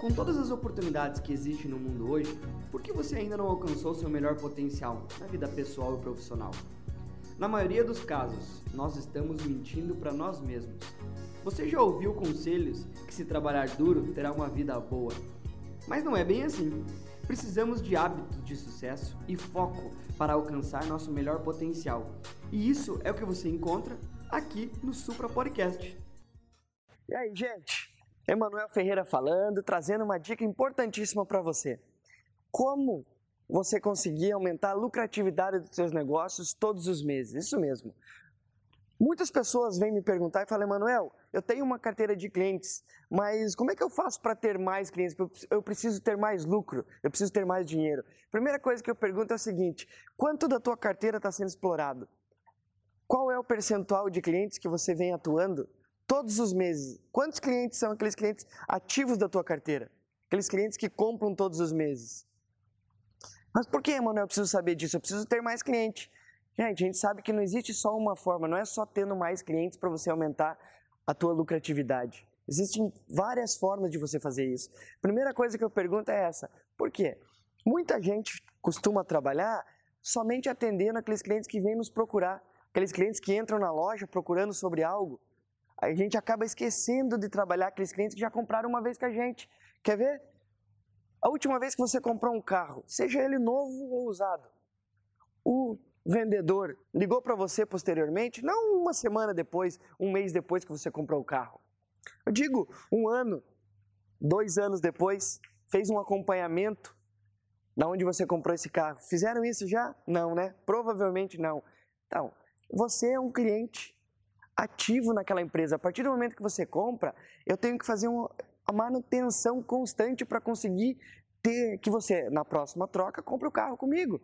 Com todas as oportunidades que existem no mundo hoje, por que você ainda não alcançou seu melhor potencial na vida pessoal e profissional? Na maioria dos casos, nós estamos mentindo para nós mesmos. Você já ouviu conselhos que se trabalhar duro terá uma vida boa? Mas não é bem assim. Precisamos de hábitos de sucesso e foco para alcançar nosso melhor potencial. E isso é o que você encontra aqui no Supra Podcast. E aí, gente? Emanuel Ferreira falando, trazendo uma dica importantíssima para você. Como você conseguir aumentar a lucratividade dos seus negócios todos os meses? Isso mesmo. Muitas pessoas vêm me perguntar e falam, Emanuel, eu tenho uma carteira de clientes, mas como é que eu faço para ter mais clientes? Eu preciso ter mais lucro, eu preciso ter mais dinheiro. Primeira coisa que eu pergunto é o seguinte: quanto da tua carteira está sendo explorado? Qual é o percentual de clientes que você vem atuando todos os meses? Quantos clientes são aqueles clientes ativos da tua carteira? Aqueles clientes que compram todos os meses. Mas por que, Emanuel, eu preciso saber disso? Eu preciso ter mais cliente. Gente, a gente sabe que não existe só uma forma, não é só tendo mais clientes para você aumentar a tua lucratividade. Existem várias formas de você fazer isso. Primeira coisa que eu pergunto é essa: por quê? Muita gente costuma trabalhar somente atendendo aqueles clientes que vêm nos procurar, aqueles clientes que entram na loja procurando sobre algo. A gente acaba esquecendo de trabalhar aqueles clientes que já compraram uma vez com a gente. Quer ver? A última vez que você comprou um carro, seja ele novo ou usado, o vendedor ligou para você posteriormente, não uma semana depois, um mês depois que você comprou o carro. Eu digo um ano, dois anos depois, fez um acompanhamento da onde você comprou esse carro. Fizeram isso já? Não, né? Provavelmente não. Então, você é um cliente ativo naquela empresa. A partir do momento que você compra, eu tenho que fazer uma manutenção constante para conseguir ter que você, na próxima troca, compre o carro comigo.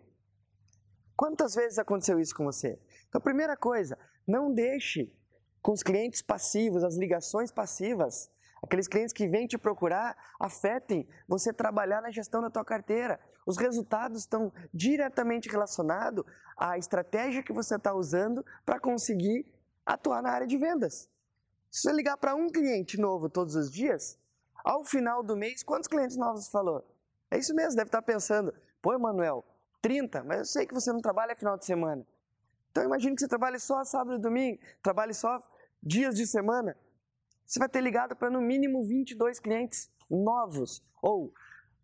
Quantas vezes aconteceu isso com você? Então, primeira coisa, não deixe com os clientes passivos, as ligações passivas, aqueles clientes que vêm te procurar, afetem você trabalhar na gestão da tua carteira. Os resultados estão diretamente relacionados à estratégia que você está usando para conseguir atuar na área de vendas. Se você ligar para um cliente novo todos os dias, ao final do mês, quantos clientes novos você falou? É isso mesmo, deve estar pensando, pô, Emanuel, 30, mas eu sei que você não trabalha final de semana. Então imagine que você trabalhe só sábado e domingo, trabalhe só dias de semana. Você vai ter ligado para no mínimo 22 clientes novos ou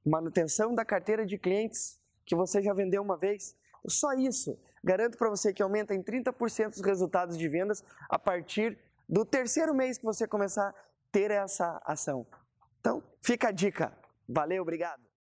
manutenção da carteira de clientes que você já vendeu uma vez. Só isso. Garanto para você que aumenta em 30% os resultados de vendas a partir do terceiro mês que você começar a ter essa ação. Então, fica a dica. Valeu, obrigado.